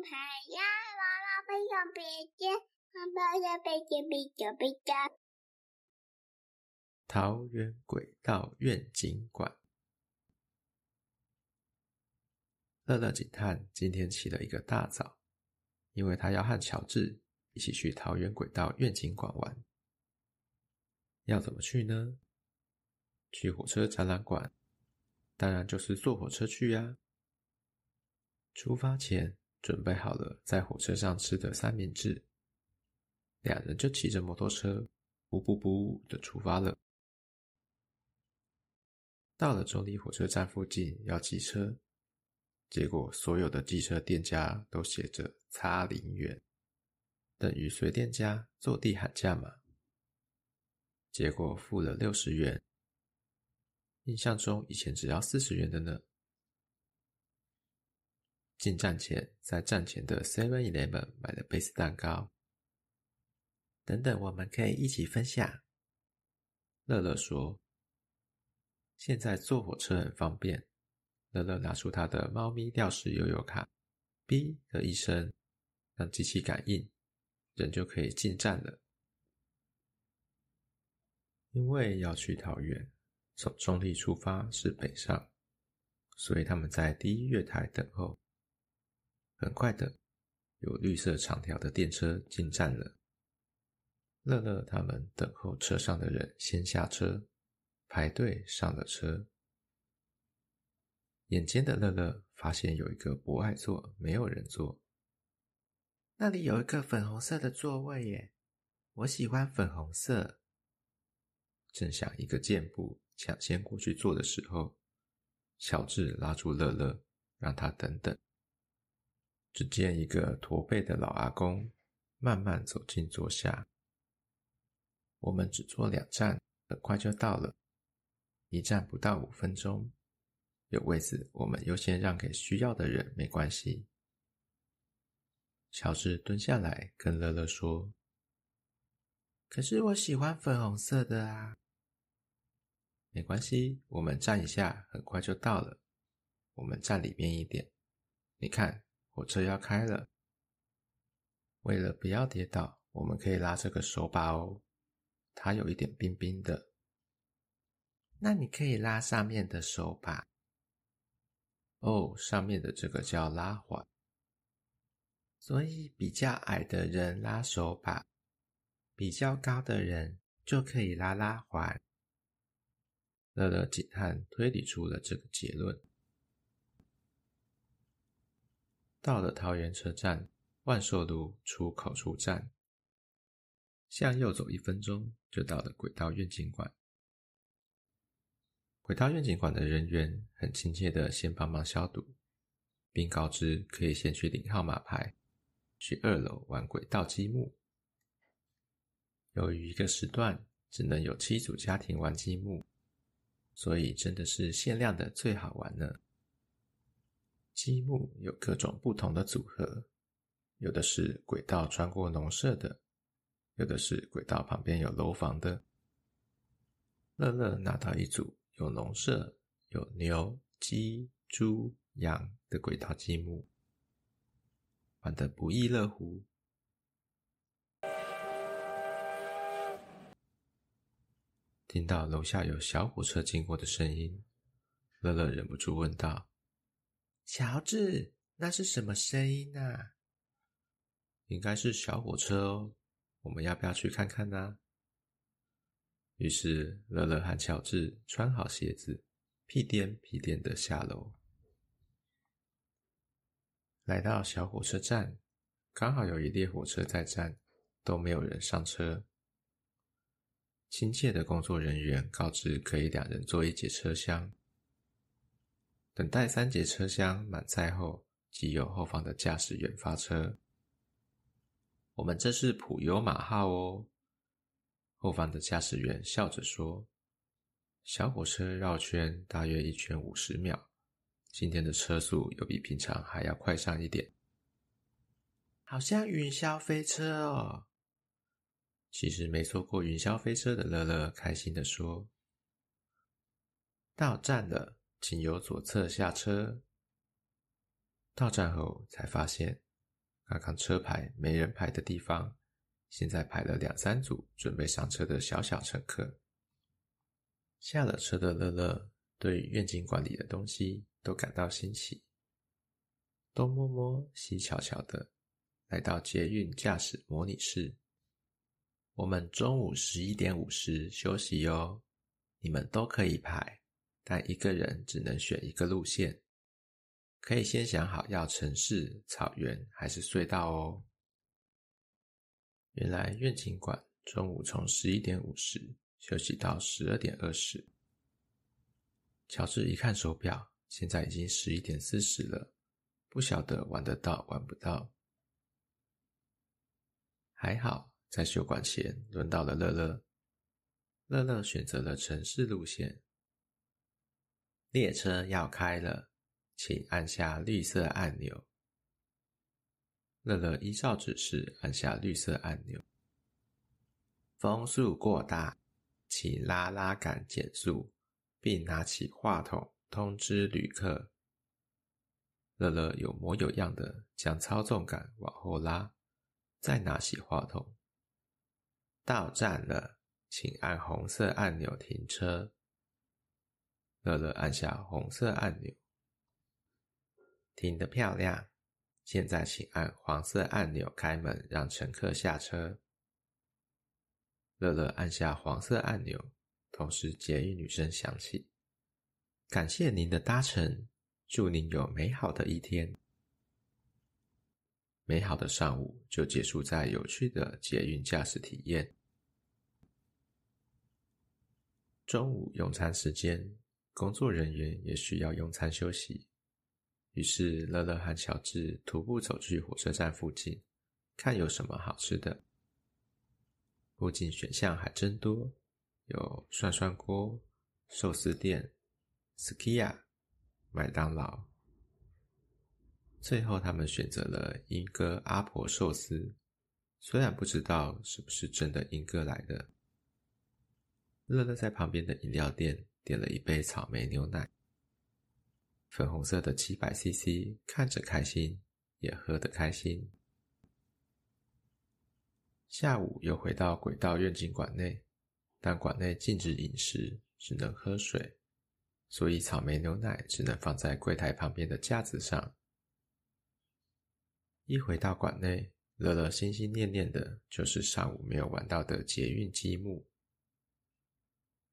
呀，啦啦飞上别间，飞上别间，别间别间。桃园轨道愿景馆，乐乐警探今天起了一个大早，因为他要和乔治一起去桃园轨道愿景馆玩。要怎么去呢？去火车展览馆，当然就是坐火车去呀。出发前准备好了在火车上吃的三明治，两人就骑着摩托车，噗噗噗的出发了。到了中坜火车站附近要机车，结果所有的机车店家都写着“差零元”，等于随店家坐地喊价嘛。结果付了六十元。印象中以前只要四十元的呢。进站前，在站前的 Seven Eleven 买了杯子蛋糕。等等，我们可以一起分享。乐乐说：“现在坐火车很方便。”乐乐拿出他的猫咪吊饰悠悠卡，哔的一声，让机器感应，人就可以进站了。因为要去桃园。从中坜出发是北上，所以他们在第一月台等候。很快的，有绿色长条的电车进站了。乐乐他们等候车上的人先下车，排队上了车。眼尖的乐乐发现有一个不爱坐，没有人坐。那里有一个粉红色的座位耶，我喜欢粉红色。正想一个箭步。抢先过去坐的时候，乔治拉住乐乐，让他等等。只见一个驼背的老阿公慢慢走进坐下。我们只坐两站，很快就到了，一站不到五分钟。有位子，我们优先让给需要的人，没关系。乔治蹲下来跟乐乐说：“可是我喜欢粉红色的啊。”没关系，我们站一下，很快就到了。我们站里面一点，你看，火车要开了。为了不要跌倒，我们可以拉这个手把哦，它有一点冰冰的。那你可以拉上面的手把。哦，上面的这个叫拉环。所以比较矮的人拉手把，比较高的人就可以拉拉环。乐乐警探推理出了这个结论。到了桃园车站万寿路出口出站，向右走一分钟就到了轨道愿景馆。轨道愿景馆的人员很亲切的先帮忙消毒，并告知可以先去领号码牌，去二楼玩轨道积木。由于一个时段只能有七组家庭玩积木。所以真的是限量的最好玩呢。积木有各种不同的组合，有的是轨道穿过农舍的，有的是轨道旁边有楼房的。乐乐拿到一组有农舍、有牛、鸡、猪、羊的轨道积木，玩得不亦乐乎。听到楼下有小火车经过的声音，乐乐忍不住问道：“乔治，那是什么声音啊？”“应该是小火车哦，我们要不要去看看呢？”于是乐乐和乔治穿好鞋子，屁颠屁颠的下楼，来到小火车站，刚好有一列火车在站，都没有人上车。亲切的工作人员告知可以两人坐一节车厢，等待三节车厢满载后，即由后方的驾驶员发车。我们这是普悠玛号哦。后方的驾驶员笑着说：“小火车绕圈大约一圈五十秒，今天的车速又比平常还要快上一点，好像云霄飞车哦。”其实没坐过云霄飞车的乐乐开心的说：“到站了，请由左侧下车。”到站后才发现刚刚车牌没人排的地方，现在排了两三组准备上车的小小乘客。下了车的乐乐对愿景馆里的东西都感到新奇，东摸摸西瞧瞧的来到捷运驾驶模拟室。我们中午十一点五十休息哟，你们都可以排，但一个人只能选一个路线。可以先想好要城市、草原还是隧道哦。原来愿景馆中午从十一点五十休息到十二点二十。乔治一看手表，现在已经十一点四十了，不晓得玩得到玩不到。还好，在休馆前轮到了乐乐，乐乐选择了城市路线。列车要开了。请按下绿色按钮。乐乐依照指示按下绿色按钮。风速过大，请拉拉杆减速，并拿起话筒通知旅客。乐乐有模有样的将操纵杆往后拉，再拿起话筒。到站了，请按红色按钮停车。乐乐按下红色按钮。停得漂亮！现在请按黄色按钮开门，让乘客下车。乐乐按下黄色按钮，同时捷运女声响起：“感谢您的搭乘，祝您有美好的一天。”美好的上午就结束在有趣的捷运驾驶体验。中午用餐时间，工作人员也需要用餐休息。于是，乐乐和乔治徒步走去火车站附近，看有什么好吃的。附近选项还真多，有涮涮锅、寿司店、SKIA、麦当劳。最后，他们选择了英哥阿婆寿司，虽然不知道是不是真的英哥来的。乐乐在旁边的饮料店点了一杯草莓牛奶。粉红色的七百 CC，看着开心，也喝得开心。下午又回到轨道愿景馆内，但馆内禁止饮食，只能喝水，所以草莓牛奶只能放在柜台旁边的架子上。一回到馆内，乐乐心心念念的就是上午没有玩到的捷运积木。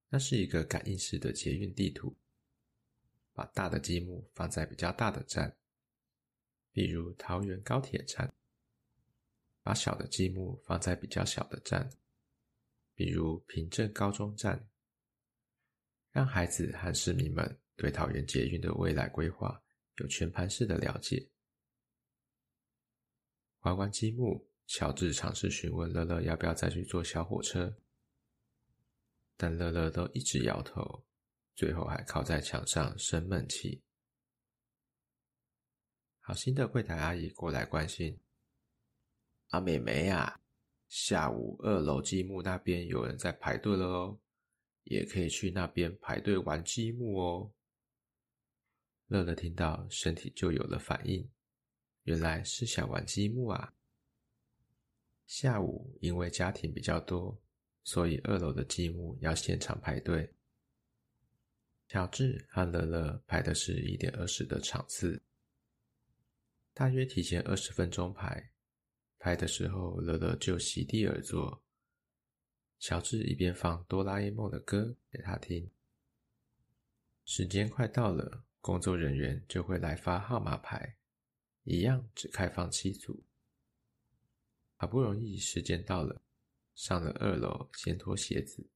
那是一个感应式的捷运地图。把大的积木放在比较大的站，比如桃园高铁站；把小的积木放在比较小的站，比如平镇高中站，让孩子和市民们对桃园捷运的未来规划有全盘式的了解。玩完积木，乔治尝试询问乐乐要不要再去坐小火车，但乐乐都一直摇头。最后还靠在墙上生闷气。好心的柜台阿姨过来关心：“阿美眉呀，下午二楼积木那边有人在排队了哦，也可以去那边排队玩积木哦。”乐乐听到，身体就有了反应，原来是想玩积木啊。下午因为家庭比较多，所以二楼的积木要现场排队。乔治和乐乐排的是一点二十的场次，大约提前二十分钟排。排的时候，乐乐就席地而坐。乔治一边放哆啦 A 梦的歌给他听。时间快到了，工作人员就会来发号码牌，一样只开放七组。好不容易时间到了，上了二楼先脱鞋子。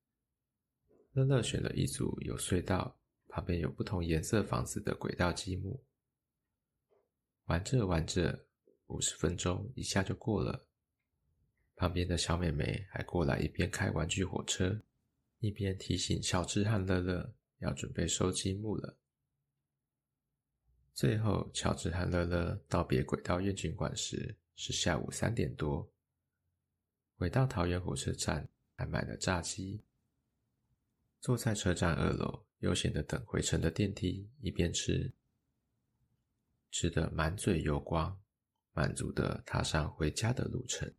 乐乐选了一组有隧道。旁边有不同颜色房子的轨道积木，玩着玩着，五十分钟一下就过了。旁边的小妹妹还过来，一边开玩具火车，一边提醒乔治和乐乐要准备收积木了。最后，乔治和乐乐道别轨道愿景馆时是下午三点多，回到桃园火车站，还买了炸鸡，坐在车站二楼。悠闲的等回程的电梯，一边吃，吃得满嘴油光，满足的踏上回家的路程。